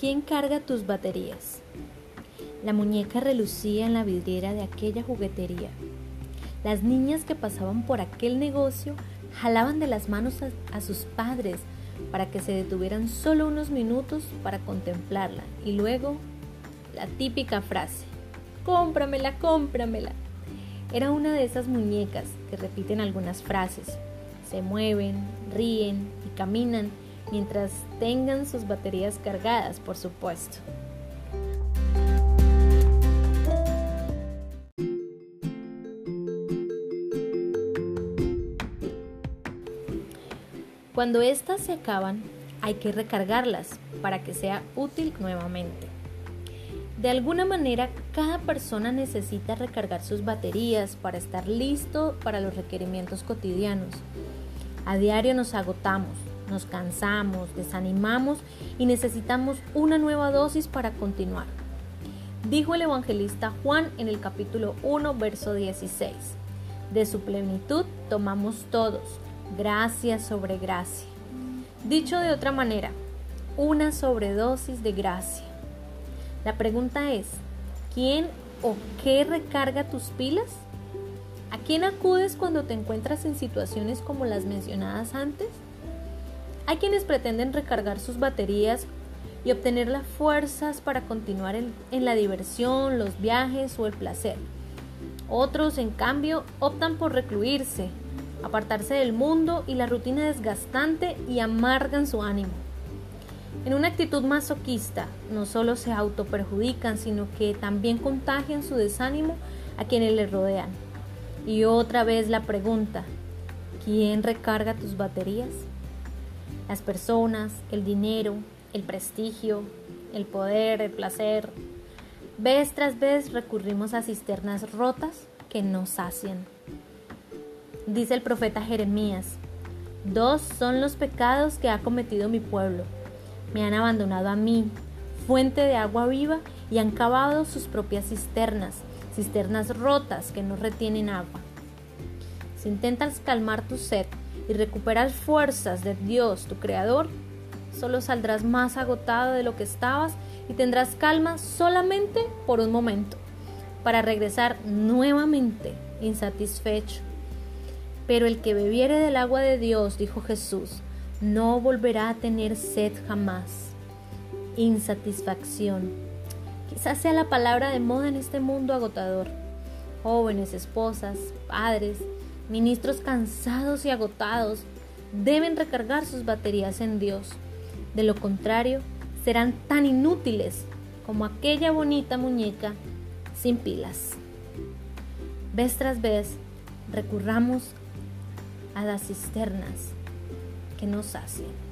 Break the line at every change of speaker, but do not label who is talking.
¿Quién carga tus baterías? La muñeca relucía en la vidriera de aquella juguetería. Las niñas que pasaban por aquel negocio jalaban de las manos a, sus padres para que se detuvieran solo unos minutos para contemplarla y luego la típica frase, cómpramela, cómpramela. Era una de esas muñecas que repiten algunas frases, se mueven, ríen y caminan mientras tengan sus baterías cargadas, por supuesto. Cuando éstas se acaban, hay que recargarlas para que sea útil nuevamente. De alguna manera, cada persona necesita recargar sus baterías para estar listo para los requerimientos cotidianos. A diario nos agotamos, nos cansamos, desanimamos y necesitamos una nueva dosis para continuar. Dijo el evangelista Juan en el capítulo 1, verso 16. De su plenitud tomamos todos, gracia sobre gracia. Dicho de otra manera, una sobredosis de gracia. La pregunta es, ¿quién o qué recarga tus pilas? ¿A quién acudes cuando te encuentras en situaciones como las mencionadas antes? Hay quienes pretenden recargar sus baterías y obtener las fuerzas para continuar en, la diversión, los viajes o el placer. Otros, en cambio, optan por recluirse, apartarse del mundo y la rutina desgastante y amargan su ánimo. En una actitud masoquista, no solo se autoperjudican, sino que también contagian su desánimo a quienes les rodean. Y otra vez la pregunta, ¿quién recarga tus baterías? Las personas, el dinero, el prestigio, el poder, el placer. Vez tras vez recurrimos a cisternas rotas que nos sacian. Dice el profeta Jeremías, dos son los pecados que ha cometido mi pueblo. Me han abandonado a mí, fuente de agua viva, y han cavado sus propias cisternas, cisternas rotas que no retienen agua. Si intentas calmar tu sed, y recuperas fuerzas de Dios, tu Creador, solo saldrás más agotado de lo que estabas y tendrás calma solamente por un momento, para regresar nuevamente insatisfecho. Pero el que bebiere del agua de Dios, dijo Jesús, no volverá a tener sed jamás. Insatisfacción. Quizás sea la palabra de moda en este mundo agotador. Jóvenes, esposas, padres, Ministros cansados y agotados deben recargar sus baterías en Dios. De lo contrario, serán tan inútiles como aquella bonita muñeca sin pilas. Vez tras vez, recurramos a las cisternas que nos hacen.